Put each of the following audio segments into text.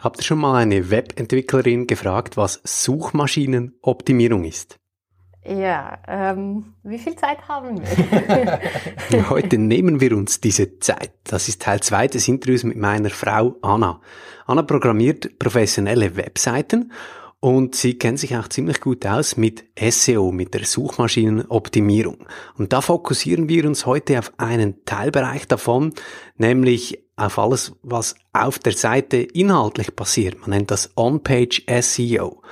Habt ihr schon mal eine Webentwicklerin gefragt, was Suchmaschinenoptimierung ist? Ja, ähm, wie viel Zeit haben wir? Heute nehmen wir uns diese Zeit. Das ist Teil 2 des Interviews mit meiner Frau Anna. Anna programmiert professionelle Webseiten und sie kennt sich auch ziemlich gut aus mit SEO, mit der Suchmaschinenoptimierung. Und da fokussieren wir uns heute auf einen Teilbereich davon, nämlich auf alles, was auf der Seite inhaltlich passiert. Man nennt das On-Page SEO.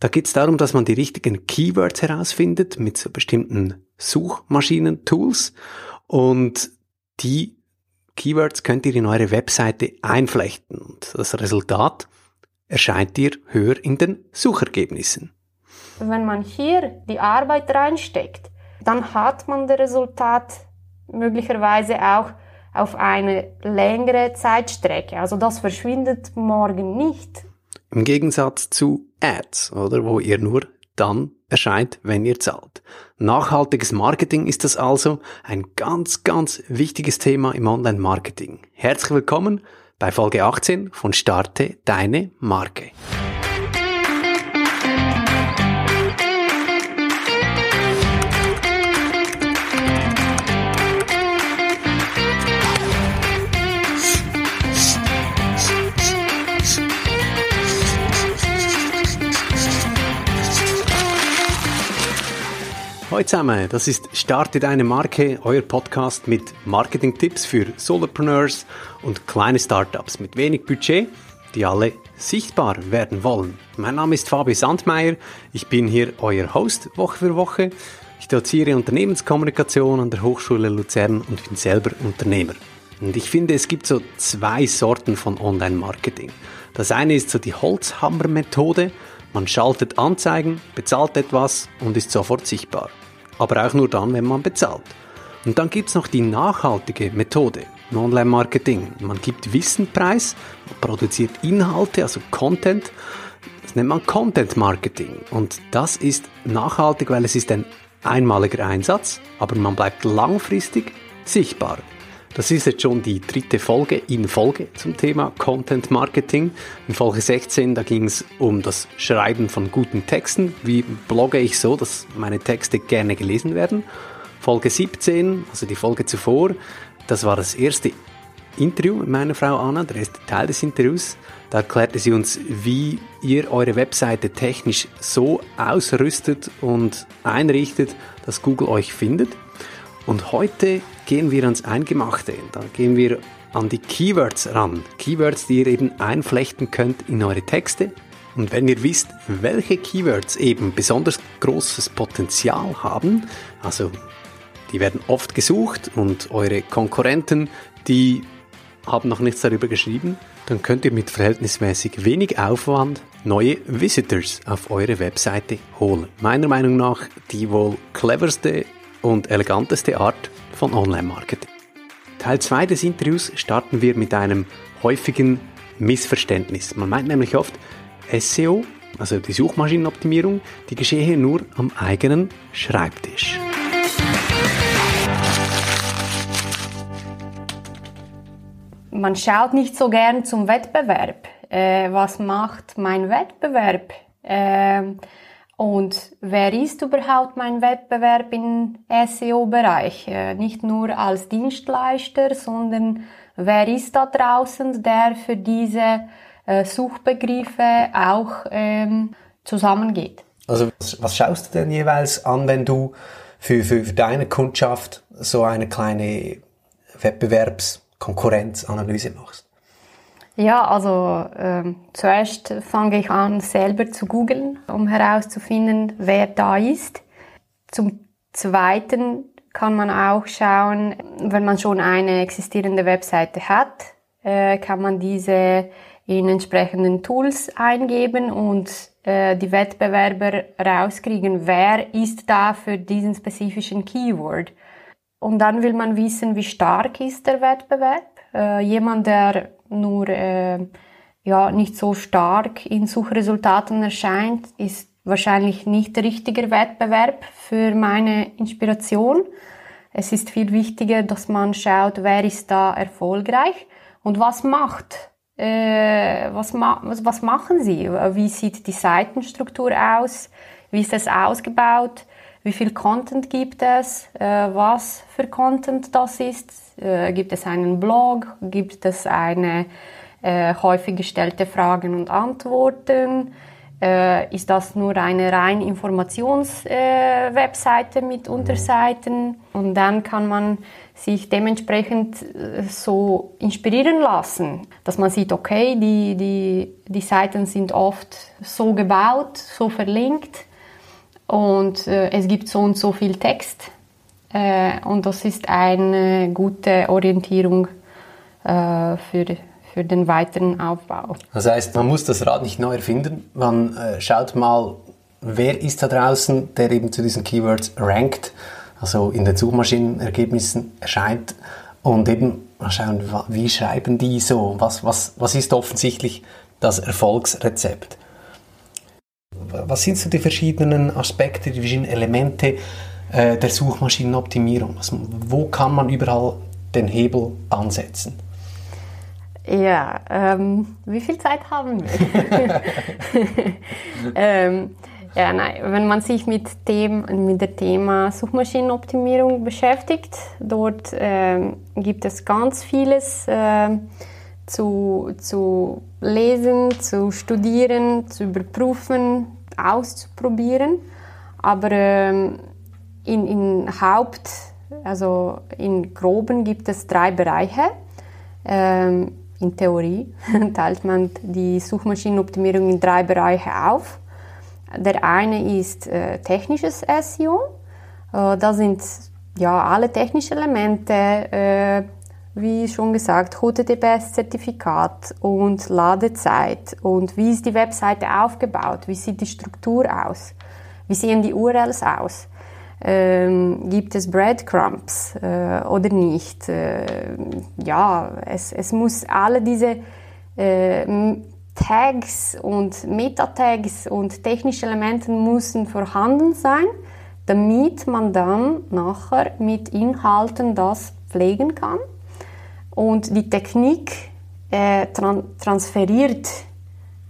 Da geht es darum, dass man die richtigen Keywords herausfindet mit so bestimmten Suchmaschinen-Tools und die Keywords könnt ihr in eure Webseite einflechten und das Resultat erscheint dir höher in den Suchergebnissen. Wenn man hier die Arbeit reinsteckt, dann hat man das Resultat möglicherweise auch auf eine längere Zeitstrecke. Also das verschwindet morgen nicht. Im Gegensatz zu Ads, oder, wo ihr nur dann erscheint, wenn ihr zahlt. Nachhaltiges Marketing ist das also ein ganz, ganz wichtiges Thema im Online-Marketing. Herzlich willkommen bei Folge 18 von Starte deine Marke. Hallo zusammen, das ist Starte deine Marke, euer Podcast mit Marketing-Tipps für Solopreneurs und kleine Startups mit wenig Budget, die alle sichtbar werden wollen. Mein Name ist Fabio Sandmeier, ich bin hier euer Host Woche für Woche. Ich doziere Unternehmenskommunikation an der Hochschule Luzern und bin selber Unternehmer. Und ich finde, es gibt so zwei Sorten von Online-Marketing. Das eine ist so die Holzhammer-Methode. Man schaltet Anzeigen, bezahlt etwas und ist sofort sichtbar aber auch nur dann, wenn man bezahlt. Und dann gibt's noch die nachhaltige Methode im Online-Marketing. Man gibt Wissen preis, man produziert Inhalte, also Content. Das nennt man Content Marketing. Und das ist nachhaltig, weil es ist ein einmaliger Einsatz, aber man bleibt langfristig sichtbar. Das ist jetzt schon die dritte Folge in Folge zum Thema Content Marketing. In Folge 16, da ging es um das Schreiben von guten Texten. Wie blogge ich so, dass meine Texte gerne gelesen werden? Folge 17, also die Folge zuvor, das war das erste Interview mit meiner Frau Anna, der erste Teil des Interviews. Da erklärte sie uns, wie ihr eure Webseite technisch so ausrüstet und einrichtet, dass Google euch findet. Und heute gehen wir ans Eingemachte. Da gehen wir an die Keywords ran. Keywords, die ihr eben einflechten könnt in eure Texte. Und wenn ihr wisst, welche Keywords eben besonders großes Potenzial haben, also die werden oft gesucht und eure Konkurrenten, die haben noch nichts darüber geschrieben, dann könnt ihr mit verhältnismäßig wenig Aufwand neue Visitors auf eure Webseite holen. Meiner Meinung nach die wohl cleverste und eleganteste Art von Online-Marketing. Teil 2 des Interviews starten wir mit einem häufigen Missverständnis. Man meint nämlich oft, SEO, also die Suchmaschinenoptimierung, die geschehe nur am eigenen Schreibtisch. Man schaut nicht so gern zum Wettbewerb. Äh, was macht mein Wettbewerb? Äh, und wer ist überhaupt mein Wettbewerb im SEO-Bereich? Äh, nicht nur als Dienstleister, sondern wer ist da draußen, der für diese äh, Suchbegriffe auch ähm, zusammengeht? Also was schaust du denn jeweils an, wenn du für, für, für deine Kundschaft so eine kleine Wettbewerbskonkurrenzanalyse machst? Ja, also äh, zuerst fange ich an, selber zu googeln, um herauszufinden, wer da ist. Zum Zweiten kann man auch schauen, wenn man schon eine existierende Webseite hat, äh, kann man diese in entsprechenden Tools eingeben und äh, die Wettbewerber rauskriegen, wer ist da für diesen spezifischen Keyword. Und dann will man wissen, wie stark ist der Wettbewerb. Äh, jemand, der nur äh, ja nicht so stark in Suchresultaten erscheint, ist wahrscheinlich nicht der richtige Wettbewerb für meine Inspiration. Es ist viel wichtiger, dass man schaut, wer ist da erfolgreich und was macht äh, was, ma was, was machen Sie? Wie sieht die Seitenstruktur aus? Wie ist das ausgebaut? Wie viel Content gibt es? Äh, was für Content das ist? Äh, gibt es einen Blog? Gibt es eine äh, häufig gestellte Fragen und Antworten? Äh, ist das nur eine rein Informationswebseite äh, mit Unterseiten? Und dann kann man sich dementsprechend äh, so inspirieren lassen, dass man sieht, okay, die, die, die Seiten sind oft so gebaut, so verlinkt und äh, es gibt so und so viel Text äh, und das ist eine gute Orientierung äh, für, für den weiteren Aufbau. Das heißt, man muss das Rad nicht neu erfinden, man äh, schaut mal, wer ist da draußen, der eben zu diesen Keywords rankt also in den Suchmaschinenergebnissen erscheint und eben mal schauen, wie schreiben die so, was, was, was ist offensichtlich das Erfolgsrezept. Was sind so die verschiedenen Aspekte, die verschiedenen Elemente äh, der Suchmaschinenoptimierung? Also, wo kann man überall den Hebel ansetzen? Ja, ähm, wie viel Zeit haben wir? ähm, ja, nein, wenn man sich mit dem mit dem Thema Suchmaschinenoptimierung beschäftigt, dort äh, gibt es ganz vieles äh, zu, zu lesen, zu studieren, zu überprüfen, auszuprobieren. Aber äh, in, in Haupt, also in Groben gibt es drei Bereiche. Ähm, in Theorie teilt man die Suchmaschinenoptimierung in drei Bereiche auf. Der eine ist äh, technisches SEO. Äh, da sind ja alle technischen Elemente, äh, wie schon gesagt, HTTPS-Zertifikat und Ladezeit und wie ist die Webseite aufgebaut, wie sieht die Struktur aus, wie sehen die URLs aus. Ähm, gibt es Breadcrumbs äh, oder nicht? Äh, ja, es, es muss alle diese äh, Tags und Meta-Tags und technische Elemente müssen vorhanden sein, damit man dann nachher mit Inhalten das pflegen kann. Und die Technik äh, tran transferiert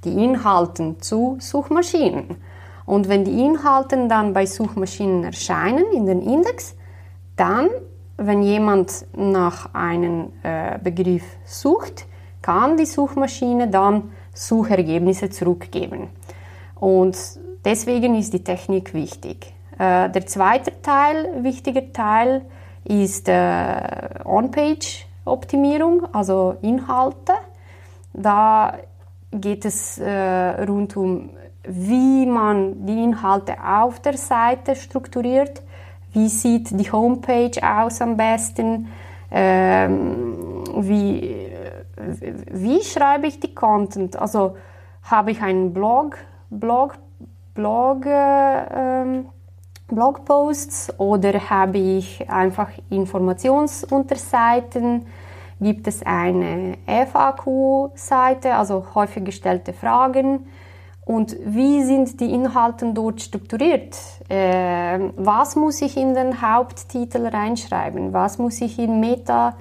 die Inhalte zu Suchmaschinen. Und wenn die Inhalte dann bei Suchmaschinen erscheinen in den Index, dann, wenn jemand nach einem äh, Begriff sucht, kann die Suchmaschine dann Suchergebnisse zurückgeben. Und deswegen ist die Technik wichtig. Äh, der zweite Teil, wichtiger Teil, ist äh, On-Page-Optimierung, also Inhalte. Da geht es äh, rund um, wie man die Inhalte auf der Seite strukturiert, wie sieht die Homepage aus am besten, ähm, wie wie schreibe ich die Content? Also habe ich einen Blog, Blog, Blog, äh, ähm, Blogposts oder habe ich einfach Informationsunterseiten? Gibt es eine FAQ-Seite, also häufig gestellte Fragen? Und wie sind die Inhalte dort strukturiert? Äh, was muss ich in den Haupttitel reinschreiben? Was muss ich in Meta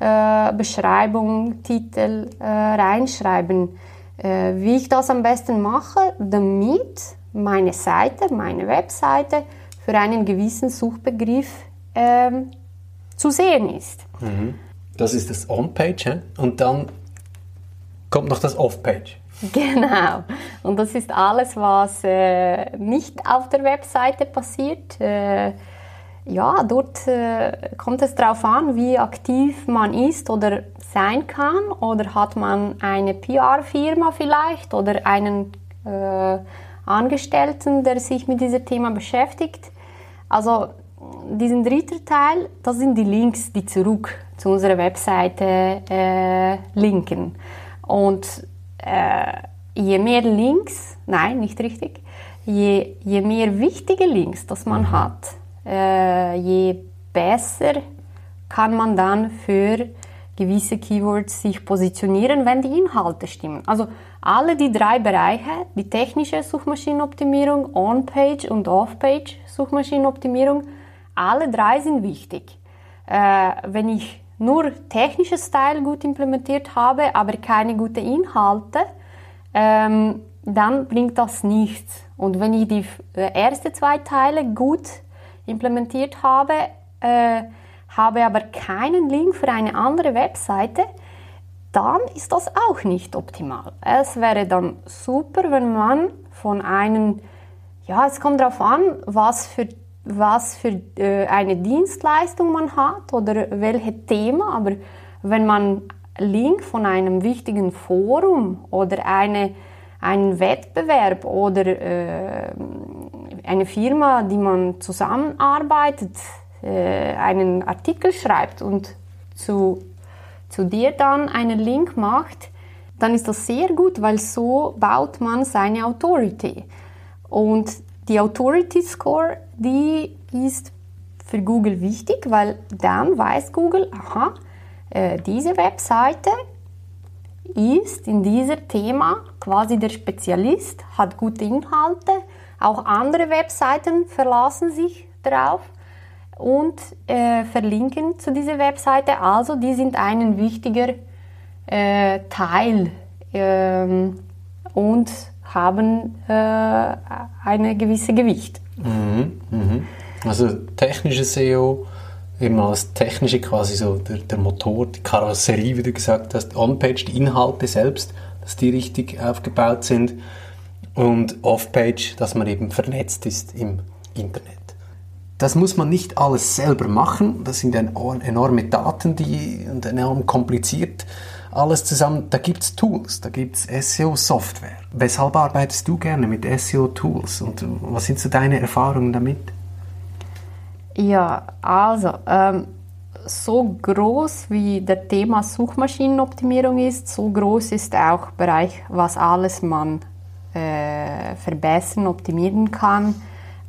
äh, Beschreibung, Titel äh, reinschreiben. Äh, wie ich das am besten mache, damit meine Seite, meine Webseite für einen gewissen Suchbegriff ähm, zu sehen ist. Mhm. Das ist das On-Page und dann kommt noch das Off-Page. Genau. Und das ist alles, was äh, nicht auf der Webseite passiert. Äh, ja, dort äh, kommt es darauf an, wie aktiv man ist oder sein kann. Oder hat man eine PR-Firma vielleicht oder einen äh, Angestellten, der sich mit diesem Thema beschäftigt. Also diesen dritten Teil, das sind die Links, die zurück zu unserer Webseite äh, linken. Und äh, je mehr Links, nein, nicht richtig, je, je mehr wichtige Links, das man hat, äh, je besser kann man dann für gewisse Keywords sich positionieren, wenn die Inhalte stimmen. Also alle die drei Bereiche, die technische Suchmaschinenoptimierung, On-Page und Off-Page Suchmaschinenoptimierung, alle drei sind wichtig. Äh, wenn ich nur technisches Teil gut implementiert habe, aber keine guten Inhalte, ähm, dann bringt das nichts. Und wenn ich die äh, ersten zwei Teile gut implementiert habe, äh, habe aber keinen Link für eine andere Webseite, dann ist das auch nicht optimal. Es wäre dann super, wenn man von einem, ja, es kommt darauf an, was für, was für äh, eine Dienstleistung man hat oder welches Thema, aber wenn man Link von einem wichtigen Forum oder eine, einen Wettbewerb oder äh, eine Firma, die man zusammenarbeitet, einen Artikel schreibt und zu, zu dir dann einen Link macht, dann ist das sehr gut, weil so baut man seine Authority. Und die Authority Score, die ist für Google wichtig, weil dann weiß Google, aha, äh, diese Webseite ist in diesem Thema quasi der Spezialist, hat gute Inhalte, auch andere Webseiten verlassen sich darauf und äh, verlinken zu dieser Webseite. Also die sind ein wichtiger äh, Teil ähm, und haben äh, eine gewisse Gewicht. Mhm, mhm. Also technische SEO eben als technische quasi so der, der Motor, die Karosserie, wie du gesagt hast, On-Page, die Inhalte selbst, dass die richtig aufgebaut sind und Off-Page, dass man eben vernetzt ist im Internet. Das muss man nicht alles selber machen. Das sind enorme Daten, die und enorm kompliziert alles zusammen. Da gibt es Tools, da gibt es SEO-Software. Weshalb arbeitest du gerne mit SEO-Tools und was sind so deine Erfahrungen damit? Ja, also ähm, so groß wie der Thema Suchmaschinenoptimierung ist, so groß ist auch der Bereich, was alles man äh, verbessern, optimieren kann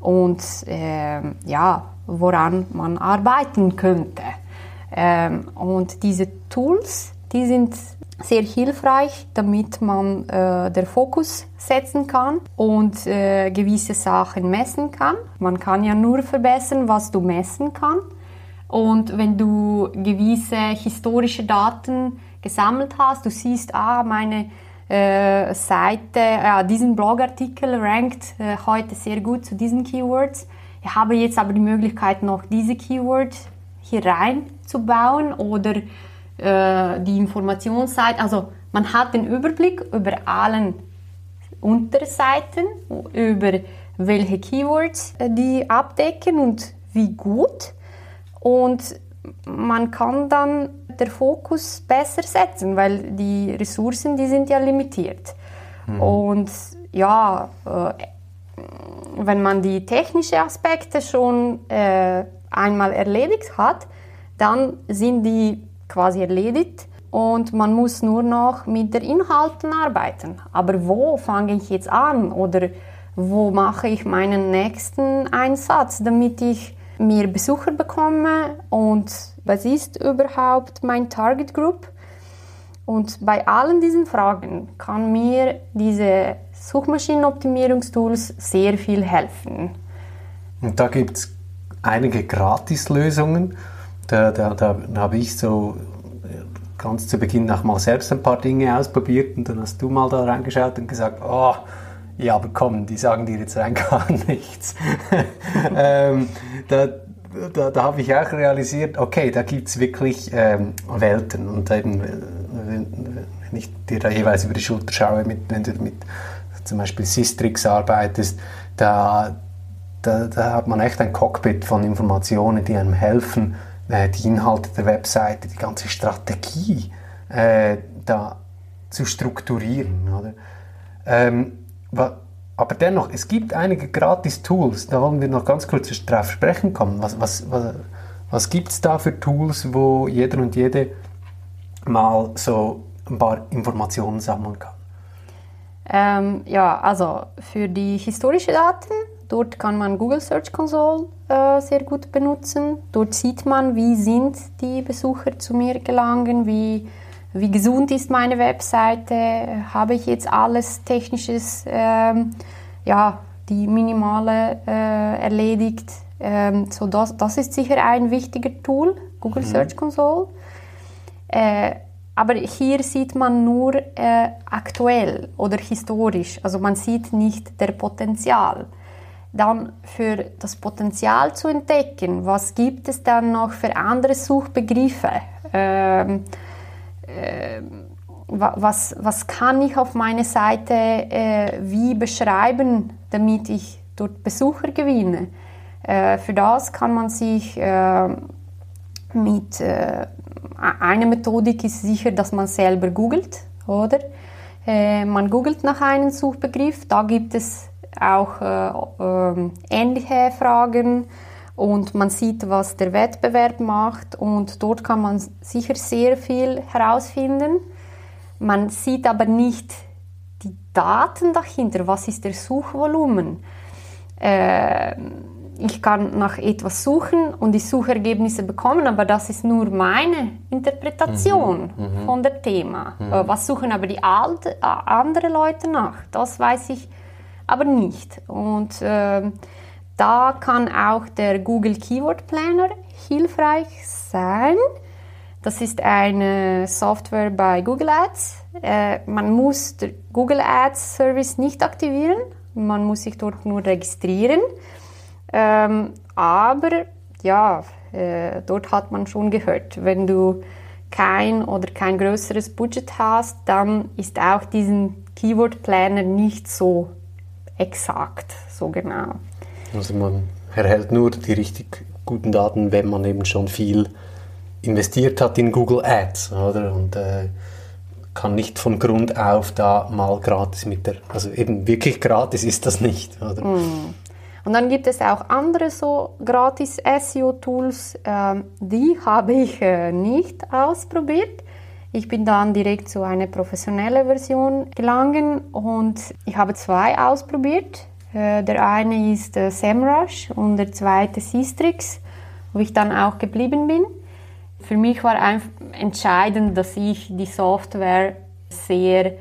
und äh, ja, woran man arbeiten könnte. Ähm, und diese Tools, die sind sehr hilfreich, damit man äh, den Fokus setzen kann und äh, gewisse Sachen messen kann. Man kann ja nur verbessern, was du messen kannst. Und wenn du gewisse historische Daten gesammelt hast, du siehst, ah, meine äh, Seite, ja, diesen Blogartikel rankt äh, heute sehr gut zu diesen Keywords. Ich habe jetzt aber die Möglichkeit, noch diese Keywords hier reinzubauen oder äh, die Informationsseite. Also man hat den Überblick über allen Unterseiten, über welche Keywords äh, die abdecken und wie gut. Und man kann dann den Fokus besser setzen, weil die Ressourcen, die sind ja limitiert. Mhm. Und ja, äh, wenn man die technischen Aspekte schon äh, einmal erledigt hat, dann sind die quasi erledigt und man muss nur noch mit den Inhalten arbeiten. Aber wo fange ich jetzt an oder wo mache ich meinen nächsten Einsatz, damit ich mehr Besucher bekomme und was ist überhaupt mein Target Group? Und bei allen diesen Fragen kann mir diese Suchmaschinenoptimierungstools sehr viel helfen. Und da gibt es einige Gratislösungen. Da, da, da habe ich so ganz zu Beginn auch mal selbst ein paar Dinge ausprobiert und dann hast du mal da reingeschaut und gesagt, oh, ja, aber komm, die sagen dir jetzt rein gar nichts. ähm, da da, da habe ich auch realisiert, okay, da gibt es wirklich ähm, Welten. Und eben, wenn, wenn ich dir da jeweils über die Schulter schaue, mit, wenn du mit zum Beispiel Sistrix arbeitest, da, da, da hat man echt ein Cockpit von Informationen, die einem helfen, äh, die Inhalte der Webseite, die ganze Strategie äh, da zu strukturieren. Oder? Ähm, aber dennoch, es gibt einige Gratis-Tools, da wollen wir noch ganz kurz darauf sprechen kommen. Was, was, was, was gibt es da für Tools, wo jeder und jede mal so ein paar Informationen sammeln kann? Ähm, ja, also für die historischen Daten, dort kann man Google Search Console äh, sehr gut benutzen. Dort sieht man, wie sind die Besucher zu mir gelangen, wie wie gesund ist meine Webseite, habe ich jetzt alles Technisches, ähm, ja, die minimale äh, erledigt. Ähm, so das, das ist sicher ein wichtiger Tool, Google mhm. Search Console. Äh, aber hier sieht man nur äh, aktuell oder historisch, also man sieht nicht der Potenzial. Dann für das Potenzial zu entdecken, was gibt es dann noch für andere Suchbegriffe? Ähm, äh, was, was kann ich auf meiner Seite äh, wie beschreiben, damit ich dort Besucher gewinne? Äh, für das kann man sich äh, mit äh, eine Methodik ist sicher, dass man selber googelt, oder? Äh, man googelt nach einem Suchbegriff, da gibt es auch äh, äh, ähnliche Fragen und man sieht, was der Wettbewerb macht und dort kann man sicher sehr viel herausfinden. Man sieht aber nicht die Daten dahinter, was ist der Suchvolumen. Äh, ich kann nach etwas suchen und die Suchergebnisse bekommen, aber das ist nur meine Interpretation mhm, mhm. von dem Thema. Mhm. Äh, was suchen aber die alte, äh, anderen Leute nach? Das weiß ich aber nicht. Und äh, da kann auch der Google Keyword Planner hilfreich sein. Das ist eine Software bei Google Ads. Äh, man muss den Google Ads Service nicht aktivieren, man muss sich dort nur registrieren. Ähm, aber ja, äh, dort hat man schon gehört, wenn du kein oder kein größeres Budget hast, dann ist auch diesen Keyword Planner nicht so exakt, so genau. Also man erhält nur die richtig guten Daten, wenn man eben schon viel investiert hat in Google Ads, oder? Und äh, kann nicht von Grund auf da mal gratis mit der, also eben wirklich gratis ist das nicht, oder? Mm. Und dann gibt es auch andere so gratis SEO-Tools, äh, die habe ich äh, nicht ausprobiert. Ich bin dann direkt zu einer professionellen Version gelangen und ich habe zwei ausprobiert. Äh, der eine ist äh, SEMrush und der zweite Sistrix, wo ich dann auch geblieben bin. Für mich war entscheidend, dass ich die Software sehr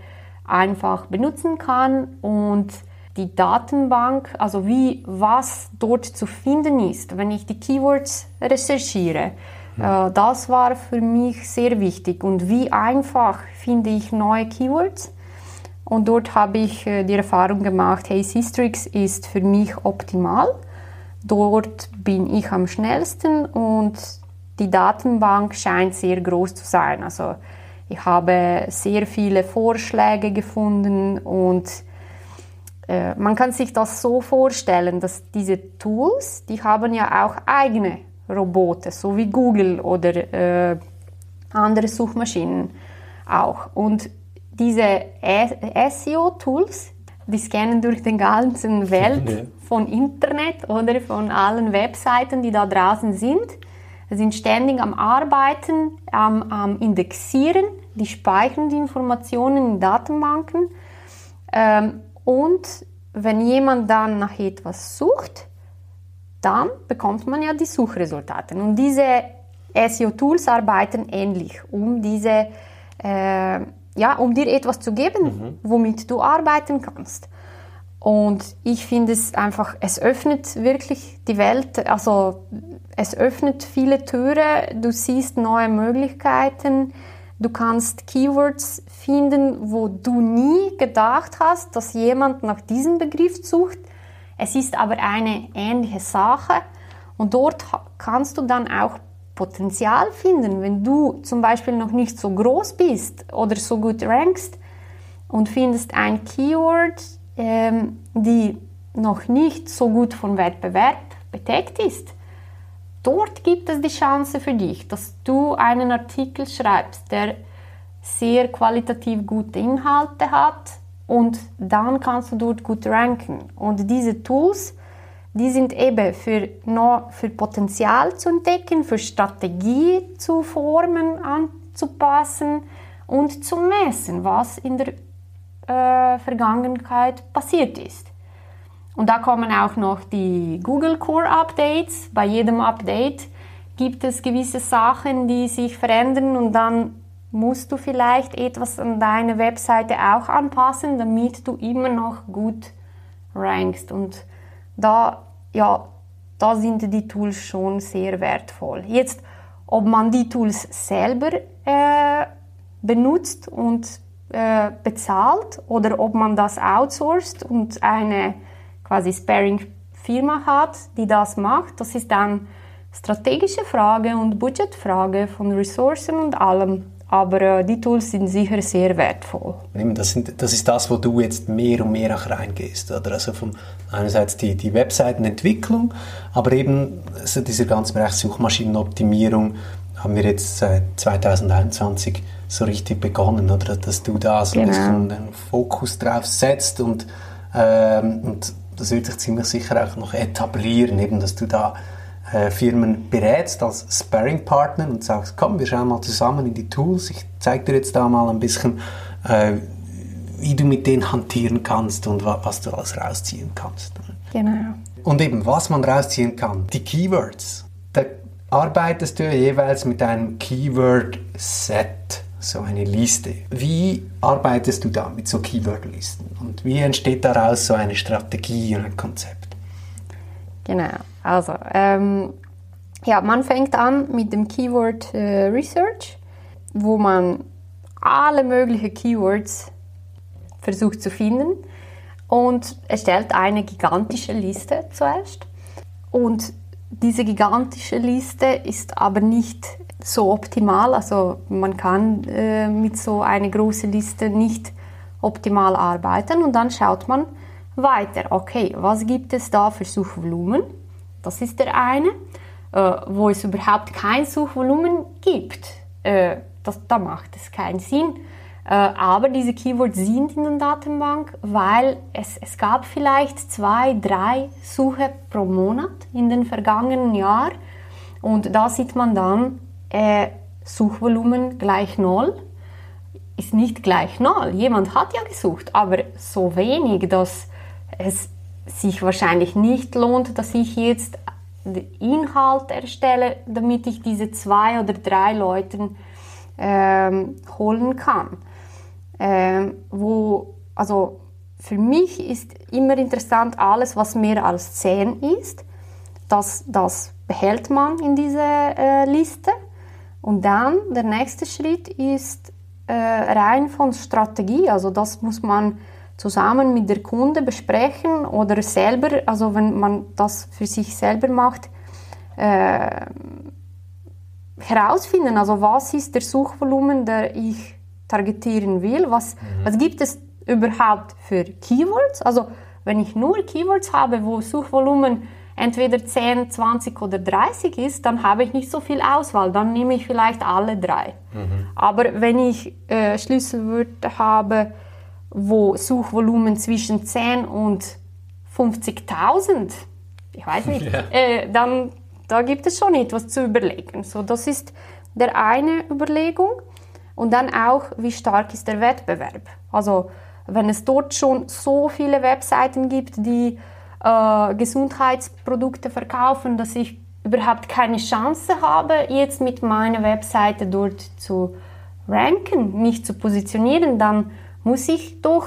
einfach benutzen kann und die Datenbank, also wie was dort zu finden ist, wenn ich die Keywords recherchiere. Ja. Äh, das war für mich sehr wichtig und wie einfach finde ich neue Keywords. Und dort habe ich äh, die Erfahrung gemacht, hey, Sistrix ist für mich optimal. Dort bin ich am schnellsten und die Datenbank scheint sehr groß zu sein. Also ich habe sehr viele Vorschläge gefunden und äh, man kann sich das so vorstellen, dass diese Tools, die haben ja auch eigene Roboter, so wie Google oder äh, andere Suchmaschinen auch. Und diese SEO-Tools, die scannen durch den ganzen Welt von Internet oder von allen Webseiten, die da draußen sind. Sind ständig am Arbeiten, am, am Indexieren, die speichern die Informationen in Datenbanken. Ähm, und wenn jemand dann nach etwas sucht, dann bekommt man ja die Suchresultate. Und diese SEO-Tools arbeiten ähnlich, um diese, äh, ja, um dir etwas zu geben, mhm. womit du arbeiten kannst. Und ich finde es einfach, es öffnet wirklich die Welt, also es öffnet viele Türen, du siehst neue Möglichkeiten, Du kannst Keywords finden, wo du nie gedacht hast, dass jemand nach diesem Begriff sucht. Es ist aber eine ähnliche Sache und dort kannst du dann auch Potenzial finden, wenn du zum Beispiel noch nicht so groß bist oder so gut rankst und findest ein Keyword, ähm, die noch nicht so gut vom Wettbewerb bedeckt ist dort gibt es die Chance für dich, dass du einen Artikel schreibst, der sehr qualitativ gute Inhalte hat und dann kannst du dort gut ranken. Und diese Tools, die sind eben für, noch für Potenzial zu entdecken, für Strategie zu formen, anzupassen und zu messen, was in der äh, Vergangenheit passiert ist. Und da kommen auch noch die Google Core Updates. Bei jedem Update gibt es gewisse Sachen, die sich verändern und dann musst du vielleicht etwas an deiner Webseite auch anpassen, damit du immer noch gut rankst. Und da, ja, da sind die Tools schon sehr wertvoll. Jetzt, ob man die Tools selber äh, benutzt und äh, bezahlt oder ob man das outsourced und eine quasi Sparing-Firma hat, die das macht. Das ist dann strategische Frage und Budgetfrage von Ressourcen und allem. Aber äh, die Tools sind sicher sehr wertvoll. Das, sind, das, ist das, wo du jetzt mehr und mehr auch reingehst. Oder? Also von einerseits die, die Webseitenentwicklung, aber eben also dieser ganze Bereich Suchmaschinenoptimierung haben wir jetzt seit 2021 so richtig begonnen, oder? Dass du da so genau. ein den Fokus drauf setzt und, ähm, und das wird sich ziemlich sicher auch noch etablieren, eben, dass du da äh, Firmen berätst als Sparring-Partner und sagst, komm, wir schauen mal zusammen in die Tools, ich zeige dir jetzt da mal ein bisschen, äh, wie du mit denen hantieren kannst und wa was du alles rausziehen kannst. Genau. Und eben, was man rausziehen kann, die Keywords. Da arbeitest du jeweils mit einem Keyword-Set so eine Liste. Wie arbeitest du da mit so Keyword-Listen und wie entsteht daraus so eine Strategie und ein Konzept? Genau, also ähm, ja, man fängt an mit dem Keyword äh, Research, wo man alle möglichen Keywords versucht zu finden und erstellt eine gigantische Liste zuerst. Und diese gigantische Liste ist aber nicht so optimal. Also man kann äh, mit so einer großen Liste nicht optimal arbeiten und dann schaut man weiter. Okay, was gibt es da für Suchvolumen? Das ist der eine, äh, wo es überhaupt kein Suchvolumen gibt. Äh, das, da macht es keinen Sinn. Äh, aber diese Keywords sind in der Datenbank, weil es, es gab vielleicht zwei, drei Suche pro Monat in den vergangenen Jahren. Und da sieht man dann, äh, Suchvolumen gleich Null ist nicht gleich Null. Jemand hat ja gesucht, aber so wenig, dass es sich wahrscheinlich nicht lohnt, dass ich jetzt den Inhalt erstelle, damit ich diese zwei oder drei Leuten ähm, holen kann. Ähm, wo, also für mich ist immer interessant, alles, was mehr als 10 ist, das, das behält man in dieser äh, Liste. Und dann der nächste Schritt ist äh, rein von Strategie. Also das muss man zusammen mit der Kunde besprechen oder selber, also wenn man das für sich selber macht, äh, herausfinden. Also was ist der Suchvolumen, der ich targetieren will? Was, mhm. was gibt es überhaupt für Keywords? Also wenn ich nur Keywords habe, wo Suchvolumen entweder 10, 20 oder 30 ist, dann habe ich nicht so viel Auswahl. Dann nehme ich vielleicht alle drei. Mhm. Aber wenn ich äh, Schlüsselwörter habe, wo Suchvolumen zwischen 10 und 50.000, ich weiß nicht, ja. äh, dann da gibt es schon etwas zu überlegen. So, das ist der eine Überlegung. Und dann auch, wie stark ist der Wettbewerb? Also, wenn es dort schon so viele Webseiten gibt, die äh, Gesundheitsprodukte verkaufen, dass ich überhaupt keine Chance habe, jetzt mit meiner Webseite dort zu ranken, mich zu positionieren, dann muss ich doch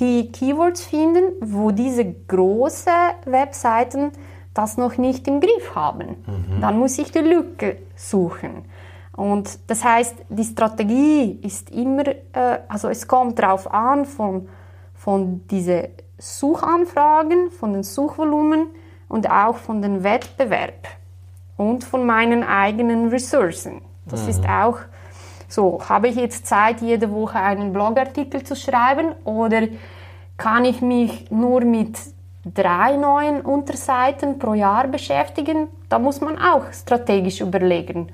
die Keywords finden, wo diese großen Webseiten das noch nicht im Griff haben. Mhm. Dann muss ich die Lücke suchen. Und das heißt, die Strategie ist immer, äh, also es kommt darauf an von, von diese Suchanfragen, von den Suchvolumen und auch von den Wettbewerb und von meinen eigenen Ressourcen. Das mhm. ist auch so, habe ich jetzt Zeit, jede Woche einen Blogartikel zu schreiben oder kann ich mich nur mit drei neuen Unterseiten pro Jahr beschäftigen? Da muss man auch strategisch überlegen,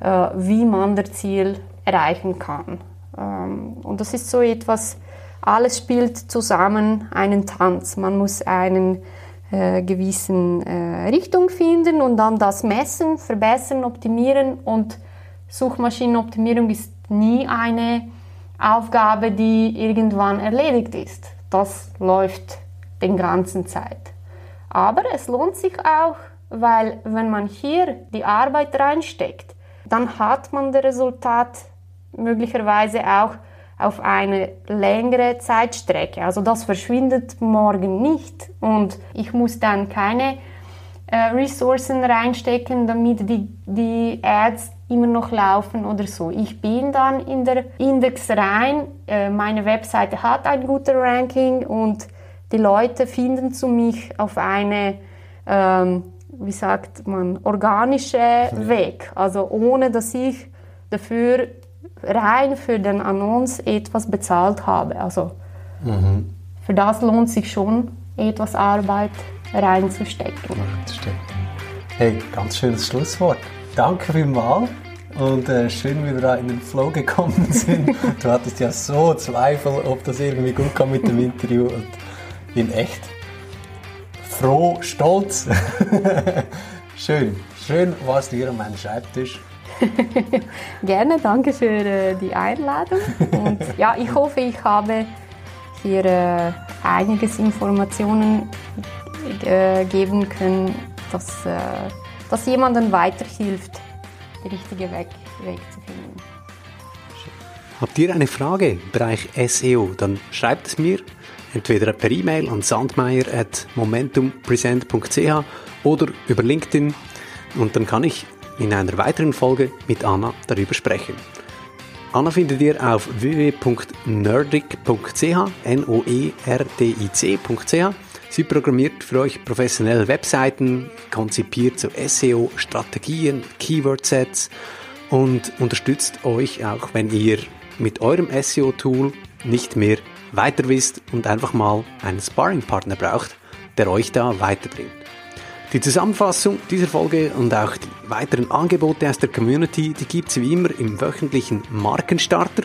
äh, wie man das Ziel erreichen kann. Ähm, und das ist so etwas, alles spielt zusammen einen Tanz. Man muss einen äh, gewissen äh, Richtung finden und dann das messen, verbessern, optimieren. Und Suchmaschinenoptimierung ist nie eine Aufgabe, die irgendwann erledigt ist. Das läuft den ganzen Zeit. Aber es lohnt sich auch, weil wenn man hier die Arbeit reinsteckt, dann hat man das Resultat möglicherweise auch auf eine längere Zeitstrecke. Also das verschwindet morgen nicht und ich muss dann keine äh, Ressourcen reinstecken, damit die, die Ads immer noch laufen oder so. Ich bin dann in der Index rein, äh, meine Webseite hat ein gutes Ranking und die Leute finden zu mich auf eine, ähm, wie sagt man, organische Weg. Also ohne, dass ich dafür rein für den Annons etwas bezahlt habe. Also mhm. für das lohnt sich schon, etwas Arbeit reinzustecken. Hey, ganz schönes Schlusswort. Danke vielmals. Und äh, schön, wie wir da in den Flow gekommen sind. du hattest ja so Zweifel, ob das irgendwie gut kommt mit dem Interview. Und bin echt froh, stolz. schön. Schön warst du hier an meinem Schreibtisch. Gerne, danke für äh, die Einladung. Und ja, ich hoffe, ich habe hier äh, einiges Informationen äh, geben können, dass, dass jemandem weiterhilft, den richtigen Weg, Weg zu finden. Habt ihr eine Frage im Bereich SEO, dann schreibt es mir entweder per E-Mail an sandmeier.momentumpresent.ch oder über LinkedIn und dann kann ich in einer weiteren Folge mit Anna darüber sprechen. Anna findet ihr auf www.nerdic.ch, N-O-E-R-D-I-C.ch. Sie programmiert für euch professionelle Webseiten, konzipiert so SEO-Strategien, Keyword-Sets und unterstützt euch auch, wenn ihr mit eurem SEO-Tool nicht mehr weiter wisst und einfach mal einen Sparring-Partner braucht, der euch da weiterbringt. Die Zusammenfassung dieser Folge und auch die weiteren Angebote aus der Community, die gibt es wie immer im wöchentlichen Markenstarter,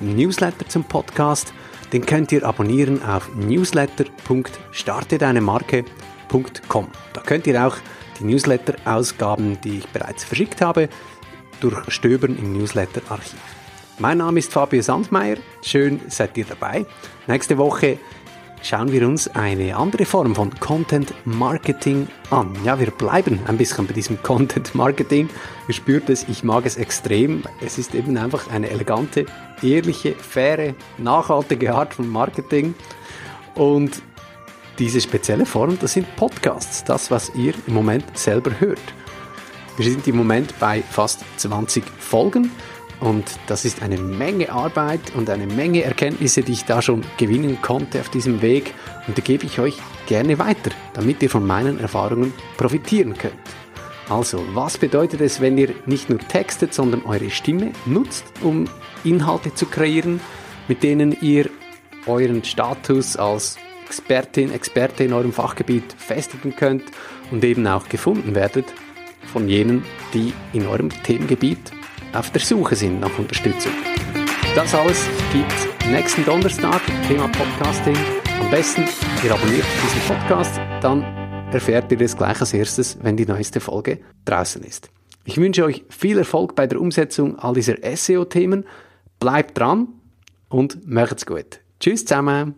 dem Newsletter zum Podcast. Den könnt ihr abonnieren auf newsletter.startedeinemarke.com. Da könnt ihr auch die Newsletter-Ausgaben, die ich bereits verschickt habe, durchstöbern im Newsletter-Archiv. Mein Name ist Fabio Sandmeier. Schön seid ihr dabei. Nächste Woche schauen wir uns eine andere Form von Content Marketing an. Ja, wir bleiben ein bisschen bei diesem Content Marketing. Ihr spürt es, ich mag es extrem. Es ist eben einfach eine elegante, ehrliche, faire, nachhaltige Art von Marketing. Und diese spezielle Form, das sind Podcasts, das, was ihr im Moment selber hört. Wir sind im Moment bei fast 20 Folgen und das ist eine Menge Arbeit und eine Menge Erkenntnisse, die ich da schon gewinnen konnte auf diesem Weg. Und die gebe ich euch gerne weiter, damit ihr von meinen Erfahrungen profitieren könnt. Also, was bedeutet es, wenn ihr nicht nur textet, sondern eure Stimme nutzt, um Inhalte zu kreieren, mit denen ihr euren Status als Expertin, Experte in eurem Fachgebiet festigen könnt und eben auch gefunden werdet von jenen, die in eurem Themengebiet auf der Suche sind nach Unterstützung. Das alles gibt nächsten Donnerstag, Thema Podcasting. Am besten, ihr abonniert diesen Podcast, dann erfährt ihr es gleich als erstes, wenn die neueste Folge draußen ist. Ich wünsche euch viel Erfolg bei der Umsetzung all dieser SEO-Themen. Bleibt dran und macht's gut. Tschüss zusammen.